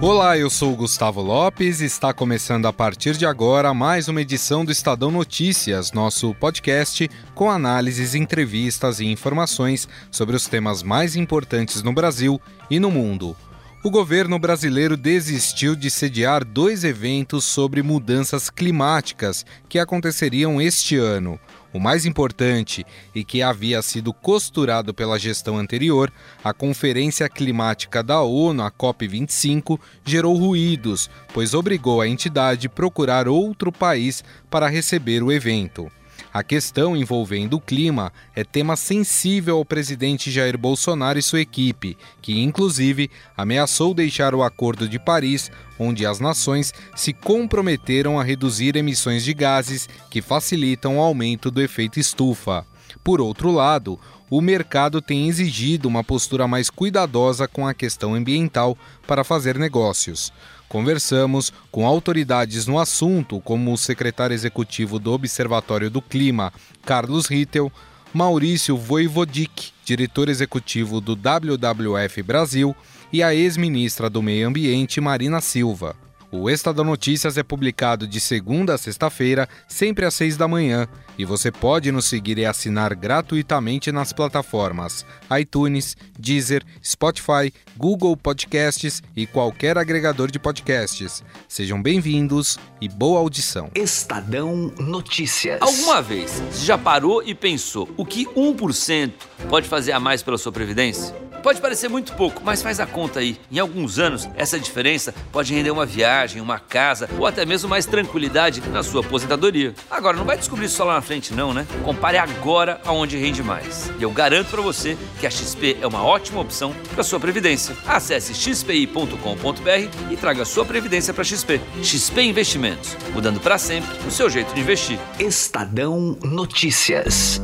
Olá, eu sou Gustavo Lopes e está começando a partir de agora mais uma edição do Estadão Notícias, nosso podcast com análises, entrevistas e informações sobre os temas mais importantes no Brasil e no mundo. O governo brasileiro desistiu de sediar dois eventos sobre mudanças climáticas que aconteceriam este ano. O mais importante e que havia sido costurado pela gestão anterior, a Conferência Climática da ONU, a COP25, gerou ruídos, pois obrigou a entidade a procurar outro país para receber o evento. A questão envolvendo o clima é tema sensível ao presidente Jair Bolsonaro e sua equipe, que inclusive ameaçou deixar o Acordo de Paris, onde as nações se comprometeram a reduzir emissões de gases que facilitam o aumento do efeito estufa. Por outro lado, o mercado tem exigido uma postura mais cuidadosa com a questão ambiental para fazer negócios. Conversamos com autoridades no assunto, como o secretário executivo do Observatório do Clima, Carlos Rittel, Maurício Voivodic, diretor executivo do WWF Brasil, e a ex-ministra do Meio Ambiente, Marina Silva. O Estadão Notícias é publicado de segunda a sexta-feira, sempre às seis da manhã, e você pode nos seguir e assinar gratuitamente nas plataformas iTunes, Deezer, Spotify, Google Podcasts e qualquer agregador de podcasts. Sejam bem-vindos e boa audição. Estadão Notícias. Alguma vez você já parou e pensou o que 1% pode fazer a mais pela sua previdência? Pode parecer muito pouco, mas faz a conta aí. Em alguns anos, essa diferença pode render uma viagem, uma casa ou até mesmo mais tranquilidade na sua aposentadoria. Agora, não vai descobrir isso só lá na frente, não, né? Compare agora aonde rende mais. E eu garanto para você que a XP é uma ótima opção para sua previdência. Acesse xpi.com.br e traga sua previdência para XP. XP Investimentos, mudando para sempre o seu jeito de investir. Estadão Notícias.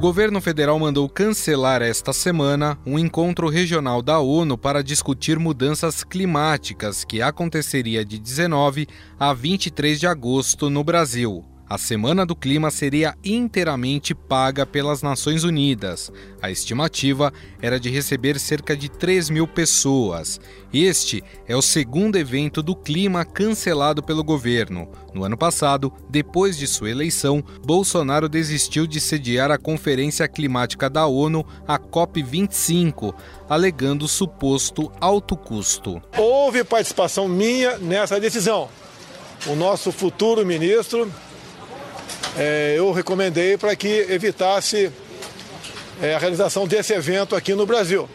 O governo federal mandou cancelar esta semana um encontro regional da ONU para discutir mudanças climáticas que aconteceria de 19 a 23 de agosto no Brasil. A Semana do Clima seria inteiramente paga pelas Nações Unidas. A estimativa era de receber cerca de 3 mil pessoas. Este é o segundo evento do clima cancelado pelo governo. No ano passado, depois de sua eleição, Bolsonaro desistiu de sediar a Conferência Climática da ONU, a COP25, alegando suposto alto custo. Houve participação minha nessa decisão. O nosso futuro ministro é, eu recomendei para que evitasse é, a realização desse evento aqui no Brasil.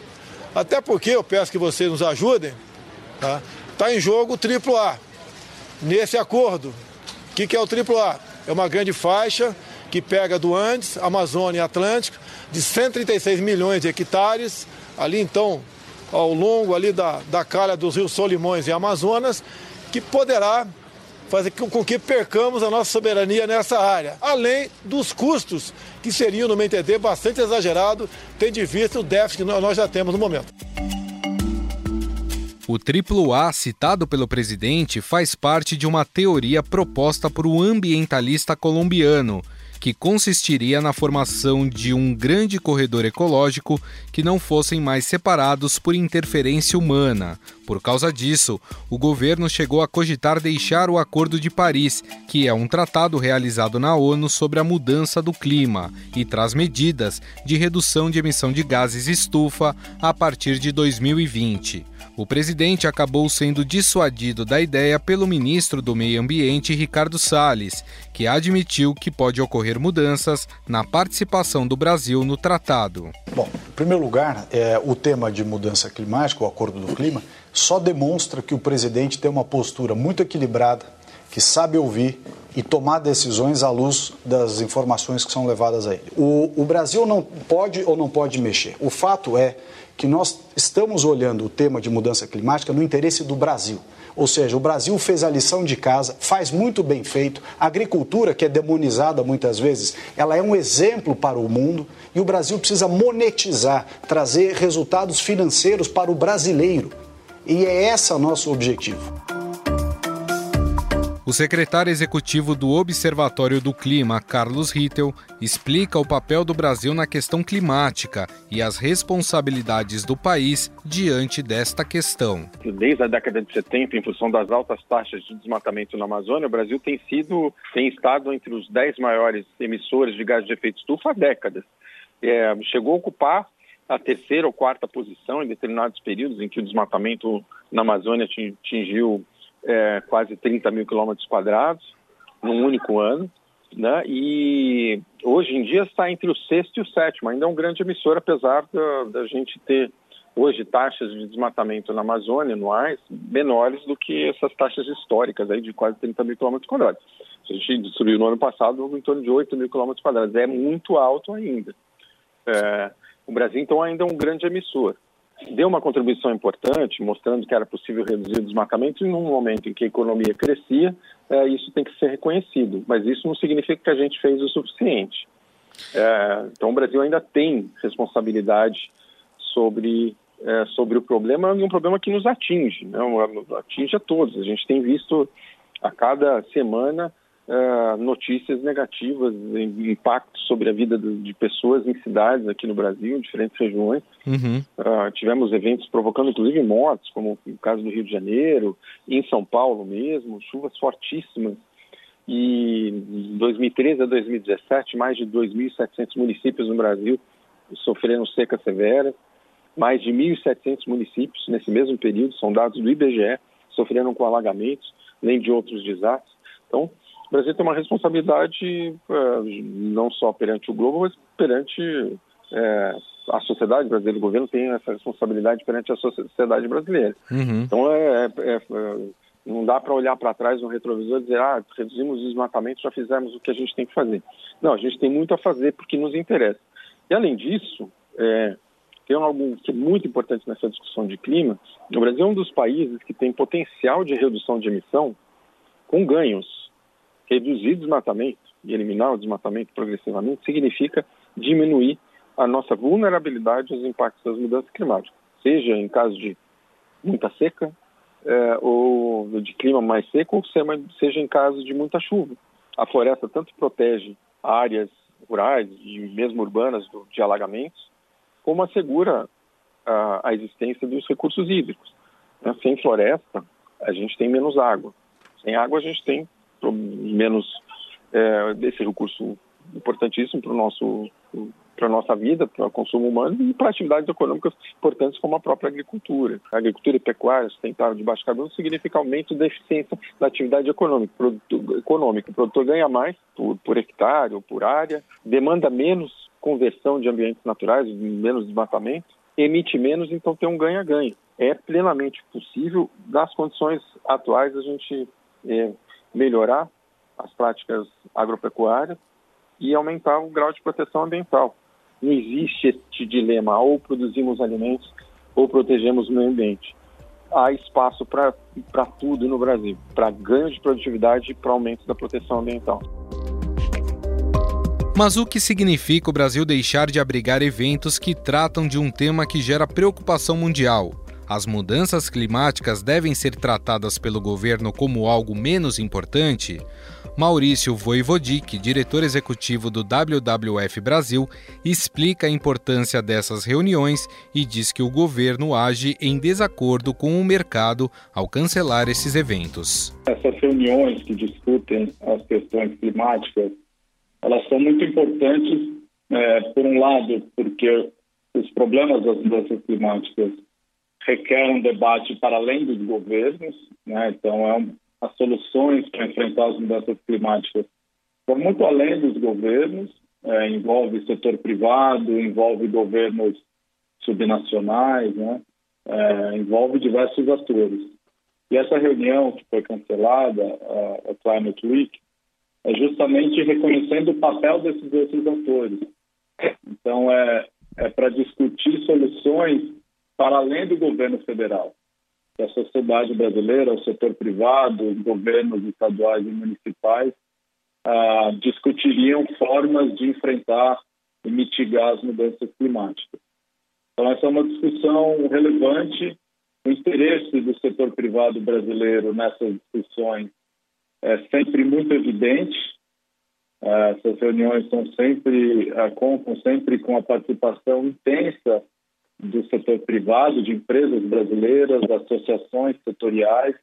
Até porque eu peço que vocês nos ajudem, tá? Está em jogo o AAA. Nesse acordo, o que, que é o AAA? É uma grande faixa que pega do Andes, Amazônia e Atlântico, de 136 milhões de hectares, ali então ao longo ali da, da calha dos rios Solimões e Amazonas, que poderá fazer com que percamos a nossa soberania nessa área, além dos custos que seriam, no meu entender, bastante exagerado, tendo em vista o déficit que nós já temos no momento. O AAA citado pelo presidente faz parte de uma teoria proposta por um ambientalista colombiano que consistiria na formação de um grande corredor ecológico que não fossem mais separados por interferência humana. Por causa disso, o governo chegou a cogitar deixar o Acordo de Paris, que é um tratado realizado na ONU sobre a mudança do clima e traz medidas de redução de emissão de gases estufa a partir de 2020. O presidente acabou sendo dissuadido da ideia pelo ministro do Meio Ambiente, Ricardo Salles, que admitiu que pode ocorrer mudanças na participação do Brasil no tratado. Bom, em primeiro lugar, é, o tema de mudança climática, o Acordo do Clima, só demonstra que o presidente tem uma postura muito equilibrada, que sabe ouvir e tomar decisões à luz das informações que são levadas a ele. O, o Brasil não pode ou não pode mexer. O fato é que nós estamos olhando o tema de mudança climática no interesse do Brasil. Ou seja, o Brasil fez a lição de casa, faz muito bem feito. A agricultura, que é demonizada muitas vezes, ela é um exemplo para o mundo e o Brasil precisa monetizar, trazer resultados financeiros para o brasileiro. E é esse o nosso objetivo. O secretário executivo do Observatório do Clima, Carlos Rittel, explica o papel do Brasil na questão climática e as responsabilidades do país diante desta questão. Desde a década de 70, em função das altas taxas de desmatamento na Amazônia, o Brasil tem sido, tem estado entre os 10 maiores emissores de gás de efeito estufa há décadas. É, chegou a ocupar a terceira ou quarta posição em determinados períodos em que o desmatamento na Amazônia atingiu é, quase 30 mil quilômetros quadrados num único ano, né? E hoje em dia está entre o sexto e o sétimo. Ainda é um grande emissor, apesar da, da gente ter hoje taxas de desmatamento na Amazônia anuais menores do que essas taxas históricas aí de quase 30 mil quilômetros quadrados. A gente destruiu no ano passado em torno de 8 mil quilômetros quadrados. É muito alto ainda. É, o Brasil, então, ainda é um grande emissor deu uma contribuição importante, mostrando que era possível reduzir o desmatamento, e num momento em que a economia crescia, é, isso tem que ser reconhecido. Mas isso não significa que a gente fez o suficiente. É, então, o Brasil ainda tem responsabilidade sobre, é, sobre o problema, e um problema que nos atinge, né? atinge a todos. A gente tem visto a cada semana uh, notícias negativas, impactos sobre a vida de pessoas em cidades aqui no Brasil, em diferentes regiões. Uhum. Uh, tivemos eventos provocando inclusive mortes, como o caso do Rio de Janeiro, em São Paulo mesmo, chuvas fortíssimas. E de 2013 a 2017, mais de 2.700 municípios no Brasil sofreram seca severa. Mais de 1.700 municípios, nesse mesmo período, são dados do IBGE, sofreram com alagamentos, além de outros desastres. Então, o Brasil tem uma responsabilidade é, não só perante o globo, mas perante é, a sociedade brasileira. O governo tem essa responsabilidade perante a sociedade brasileira. Uhum. Então, é, é, é não dá para olhar para trás no retrovisor e dizer, ah, reduzimos o desmatamento, já fizemos o que a gente tem que fazer. Não, a gente tem muito a fazer porque nos interessa. E, além disso, é, tem algo que é muito importante nessa discussão de clima. O Brasil é um dos países que tem potencial de redução de emissão com ganhos reduzir desmatamento e eliminar o desmatamento progressivamente significa diminuir a nossa vulnerabilidade aos impactos das mudanças climáticas, seja em caso de muita seca é, ou de clima mais seco, ou seja em caso de muita chuva. A floresta tanto protege áreas rurais e mesmo urbanas do, de alagamentos, como assegura a, a existência dos recursos hídricos. Né? Sem floresta, a gente tem menos água. Sem água, a gente tem menos é, desse recurso importantíssimo para o nosso para a nossa vida, para o consumo humano e para atividades econômicas importantes como a própria agricultura. A agricultura e pecuária sustentável de baixo carbono significa aumento da eficiência da atividade econômica. Produto, econômico. O produtor ganha mais por, por hectare ou por área, demanda menos conversão de ambientes naturais, menos desmatamento, emite menos, então tem um ganha-ganha. É plenamente possível, das condições atuais, a gente é, melhorar as práticas agropecuárias e aumentar o grau de proteção ambiental. Não existe este dilema, ou produzimos alimentos ou protegemos o meio ambiente. Há espaço para tudo no Brasil, para ganho de produtividade e para aumento da proteção ambiental. Mas o que significa o Brasil deixar de abrigar eventos que tratam de um tema que gera preocupação mundial, as mudanças climáticas devem ser tratadas pelo governo como algo menos importante? Maurício Voivodic, diretor executivo do WWF Brasil, explica a importância dessas reuniões e diz que o governo age em desacordo com o mercado ao cancelar esses eventos. Essas reuniões que discutem as questões climáticas, elas são muito importantes, é, por um lado, porque os problemas das mudanças climáticas requer um debate para além dos governos, né? então é um, as soluções para enfrentar as mudanças climáticas vão muito além dos governos, é, envolve setor privado, envolve governos subnacionais, né? É, envolve diversos atores. E essa reunião que foi cancelada, a, a Climate Week, é justamente reconhecendo o papel desses outros atores. Então, é, é para discutir soluções para além do governo federal. Que a sociedade brasileira, o setor privado, os governos estaduais e municipais ah, discutiriam formas de enfrentar e mitigar as mudanças climáticas. Então, essa é uma discussão relevante. O interesse do setor privado brasileiro nessas discussões é sempre muito evidente. Ah, essas reuniões são sempre, ah, contam sempre com a participação intensa do setor privado, de empresas brasileiras, associações setoriais,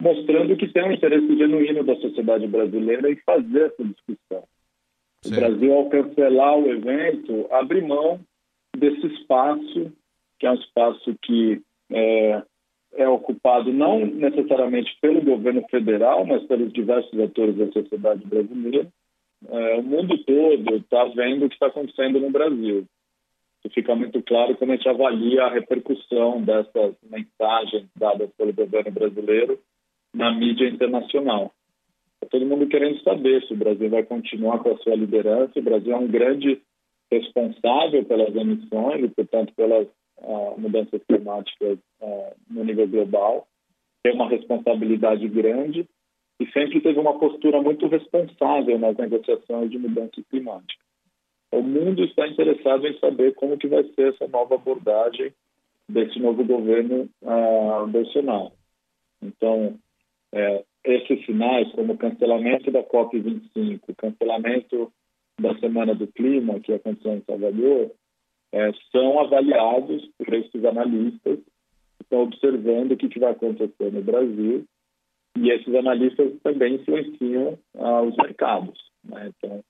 mostrando que tem um interesse genuíno da sociedade brasileira em fazer essa discussão. Sim. O Brasil, ao cancelar o evento, abre mão desse espaço, que é um espaço que é, é ocupado não necessariamente pelo governo federal, mas pelos diversos atores da sociedade brasileira. É, o mundo todo está vendo o que está acontecendo no Brasil. Isso fica muito claro quando a gente avalia a repercussão dessas mensagens dadas pelo governo brasileiro na mídia internacional. Está todo mundo querendo saber se o Brasil vai continuar com a sua liderança. O Brasil é um grande responsável pelas emissões e, portanto, pelas uh, mudanças climáticas uh, no nível global. Tem uma responsabilidade grande e sempre teve uma postura muito responsável nas negociações de mudança climática. O mundo está interessado em saber como que vai ser essa nova abordagem desse novo governo uh, Bolsonaro. Então, é, esses sinais, como o cancelamento da COP25, cancelamento da Semana do Clima, que aconteceu em Salvador, é, são avaliados por esses analistas que estão observando o que, que vai acontecer no Brasil e esses analistas também influenciam ah, os mercados. Né? Então,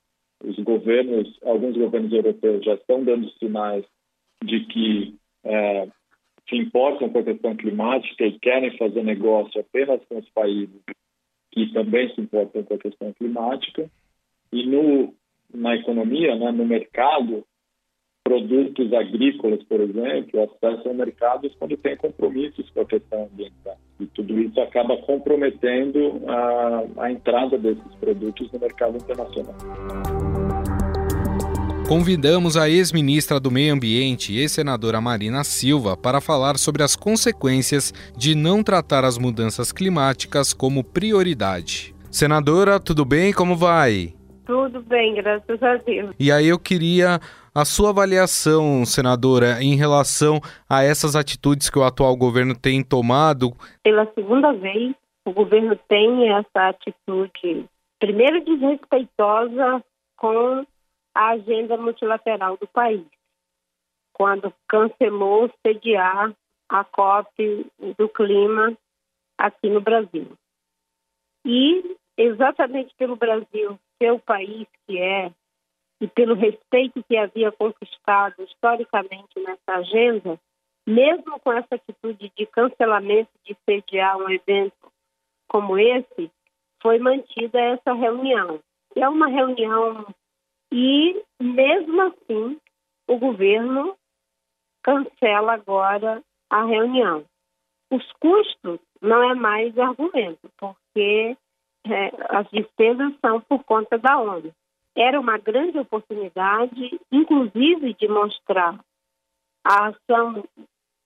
governos, alguns governos europeus já estão dando sinais de que é, se importam com a questão climática e querem fazer negócio apenas com os países que também se importam com a questão climática. E no, na economia, né, no mercado, produtos agrícolas, por exemplo, acessam mercados quando tem compromissos com a questão ambiental. E tudo isso acaba comprometendo a, a entrada desses produtos no mercado internacional. Convidamos a ex-ministra do Meio Ambiente e senadora Marina Silva para falar sobre as consequências de não tratar as mudanças climáticas como prioridade. Senadora, tudo bem? Como vai? Tudo bem, graças a Deus. E aí eu queria a sua avaliação, senadora, em relação a essas atitudes que o atual governo tem tomado. Pela segunda vez, o governo tem essa atitude, primeiro desrespeitosa com a agenda multilateral do país, quando cancelou sediar a COP do clima aqui no Brasil. E exatamente pelo Brasil ser o país que é e pelo respeito que havia conquistado historicamente nessa agenda, mesmo com essa atitude de cancelamento de sediar um evento como esse, foi mantida essa reunião. E é uma reunião e, mesmo assim, o governo cancela agora a reunião. Os custos não é mais argumento, porque é, as despesas são por conta da ONU. Era uma grande oportunidade, inclusive, de mostrar a ação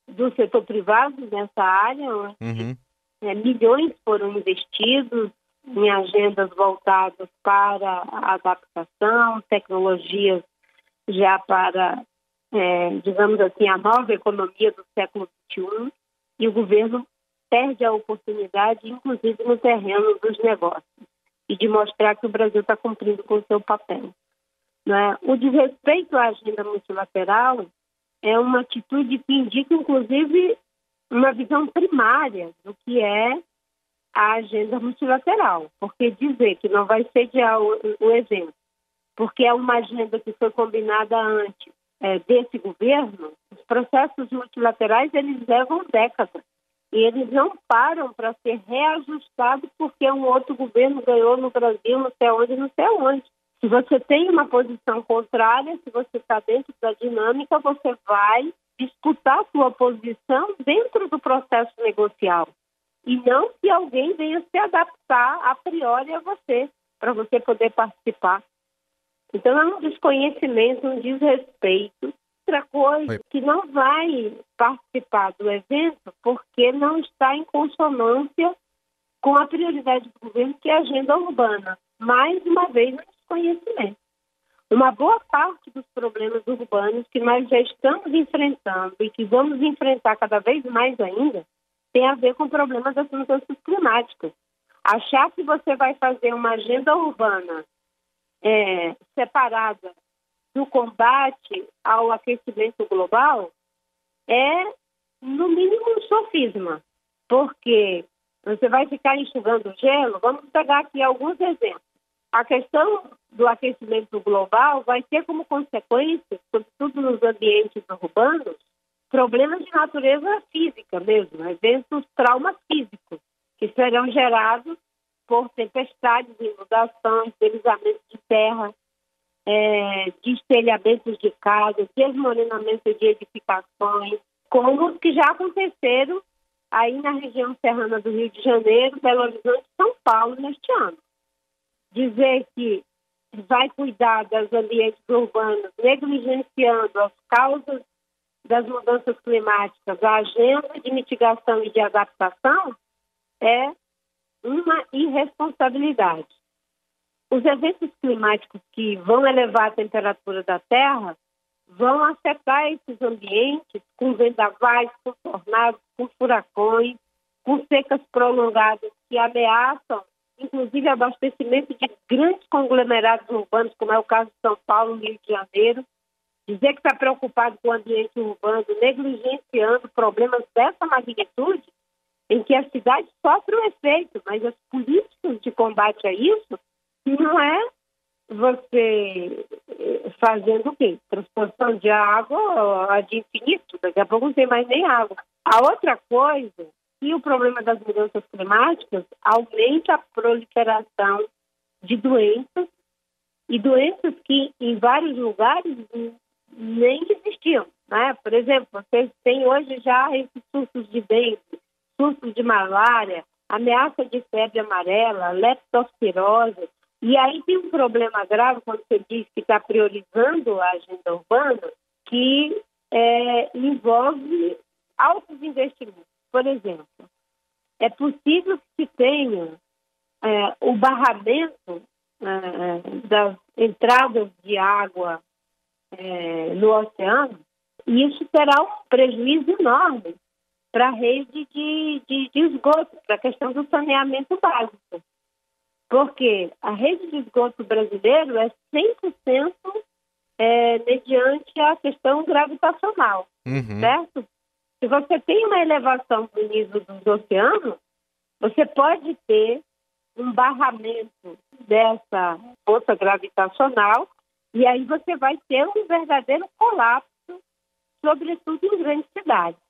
do setor privado nessa área, onde uhum. é, milhões foram investidos, em agendas voltadas para a adaptação, tecnologias já para, é, digamos assim, a nova economia do século XXI, e o governo perde a oportunidade, inclusive no terreno dos negócios, e de mostrar que o Brasil está cumprindo com o seu papel. Né? O desrespeito à agenda multilateral é uma atitude que indica, inclusive, uma visão primária do que é a agenda multilateral, porque dizer que não vai sediar o, o evento, porque é uma agenda que foi combinada antes é, desse governo, os processos multilaterais eles levam décadas e eles não param para ser reajustados porque um outro governo ganhou no Brasil, não sei onde, não sei onde. Se você tem uma posição contrária, se você está dentro da dinâmica, você vai disputar sua posição dentro do processo negocial e não que alguém venha se adaptar a priori a você, para você poder participar. Então, é um desconhecimento, um desrespeito outra coisa Oi. que não vai participar do evento porque não está em consonância com a prioridade do governo, que é a agenda urbana. Mais uma vez, um desconhecimento. Uma boa parte dos problemas urbanos que nós já estamos enfrentando e que vamos enfrentar cada vez mais ainda tem a ver com problemas das mudanças climáticas. Achar que você vai fazer uma agenda urbana é, separada do combate ao aquecimento global é, no mínimo, um sofisma, porque você vai ficar enxugando gelo. Vamos pegar aqui alguns exemplos. A questão do aquecimento global vai ter como consequência, sobretudo nos ambientes urbanos, problemas de natureza física mesmo, eventos traumas físicos, que serão gerados por tempestades, inundações, deslizamentos de terra, é, destelhamentos de casas, desmoronamento de edificações, como os que já aconteceram aí na região serrana do Rio de Janeiro, Belo Horizonte São Paulo neste ano. Dizer que vai cuidar dos ambientes urbanos, negligenciando as causas das mudanças climáticas, a agenda de mitigação e de adaptação, é uma irresponsabilidade. Os eventos climáticos que vão elevar a temperatura da Terra vão afetar esses ambientes com vendavais, com tornados, com furacões, com secas prolongadas que ameaçam, inclusive, abastecimento de grandes conglomerados urbanos, como é o caso de São Paulo Rio de Janeiro. Dizer que está preocupado com o ambiente urbano, negligenciando problemas dessa magnitude, em que a cidade sofre o efeito, mas as políticas de combate a isso não é você eh, fazendo o quê? Transposição de água de infinito, daqui a pouco não tem mais nem água. A outra coisa, que o problema das mudanças climáticas aumenta a proliferação de doenças, e doenças que em vários lugares nem existiam. Né? Por exemplo, vocês têm hoje já esses surtos de dengue, surtos de malária, ameaça de febre amarela, leptospirose, e aí tem um problema grave quando você diz que está priorizando a agenda urbana, que é, envolve altos investimentos. Por exemplo, é possível que se tenha é, o barramento é, das entradas de água é, no oceano, e isso terá um prejuízo enorme para a rede de, de, de esgoto, para a questão do saneamento básico porque a rede de esgoto brasileiro é 100% é, mediante a questão gravitacional, uhum. certo? Se você tem uma elevação do nível dos oceanos, você pode ter um barramento dessa força gravitacional e aí você vai ter um verdadeiro colapso, sobretudo em grandes cidades.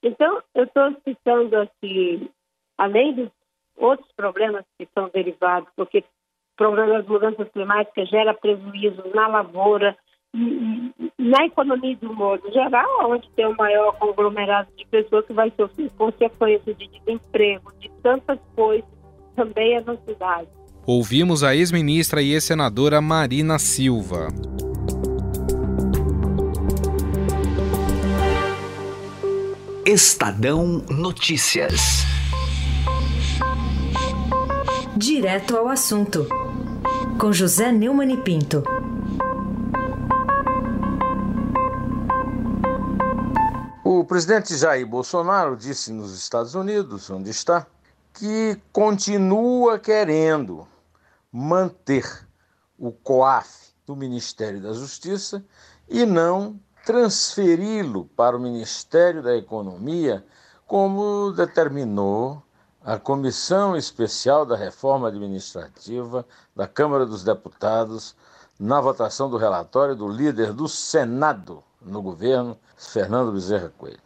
Então, eu estou citando aqui, além dos outros problemas que são derivados, porque o problema das mudanças climáticas gera prejuízo na lavoura, na economia do modo geral, onde tem o maior conglomerado de pessoas que vai sofrer consequências de desemprego, de tantas coisas, também é na cidade. Ouvimos a ex-ministra e ex-senadora Marina Silva. Estadão Notícias. Direto ao assunto, com José Neumann e Pinto. O presidente Jair Bolsonaro disse nos Estados Unidos, onde está, que continua querendo manter o COAF do Ministério da Justiça e não transferi-lo para o Ministério da Economia, como determinou a Comissão Especial da Reforma Administrativa da Câmara dos Deputados na votação do relatório do líder do Senado no governo, Fernando Bezerra Coelho.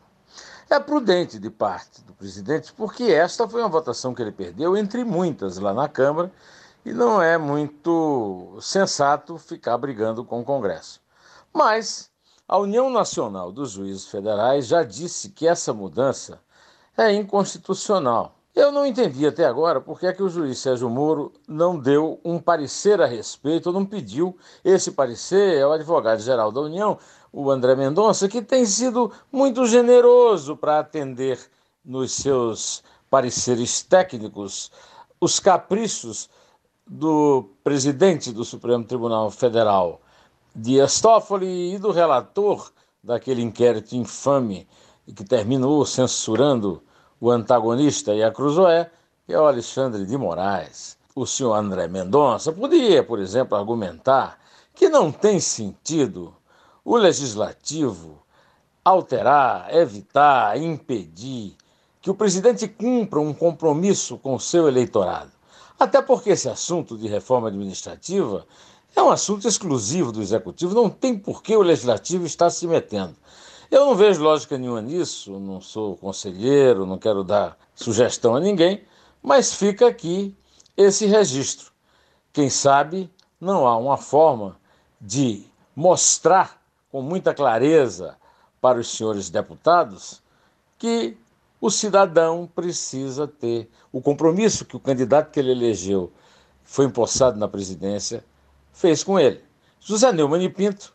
É prudente de parte do presidente, porque esta foi uma votação que ele perdeu entre muitas lá na Câmara e não é muito sensato ficar brigando com o Congresso. Mas a União Nacional dos Juízes Federais já disse que essa mudança é inconstitucional eu não entendi até agora por que, é que o juiz Sérgio Moro não deu um parecer a respeito, ou não pediu esse parecer ao advogado-geral da União, o André Mendonça, que tem sido muito generoso para atender nos seus pareceres técnicos os caprichos do presidente do Supremo Tribunal Federal, Dias Toffoli, e do relator daquele inquérito infame que terminou censurando o antagonista e a Cruzoé, que é o Alexandre de Moraes. O senhor André Mendonça podia, por exemplo, argumentar que não tem sentido o legislativo alterar, evitar, impedir que o presidente cumpra um compromisso com o seu eleitorado. Até porque esse assunto de reforma administrativa é um assunto exclusivo do executivo, não tem por que o legislativo estar se metendo. Eu não vejo lógica nenhuma nisso, não sou conselheiro, não quero dar sugestão a ninguém, mas fica aqui esse registro. Quem sabe não há uma forma de mostrar com muita clareza para os senhores deputados que o cidadão precisa ter o compromisso que o candidato que ele elegeu foi empossado na presidência fez com ele. José Neumann e Pinto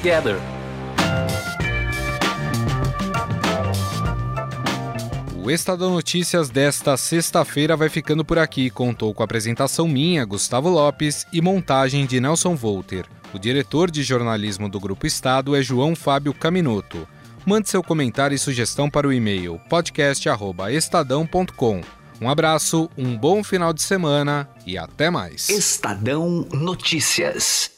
together. O Estadão Notícias desta sexta-feira vai ficando por aqui. Contou com a apresentação minha, Gustavo Lopes, e montagem de Nelson Volter. O diretor de jornalismo do Grupo Estado é João Fábio Caminoto. Mande seu comentário e sugestão para o e-mail podcast@estadão.com. Um abraço, um bom final de semana e até mais. Estadão Notícias.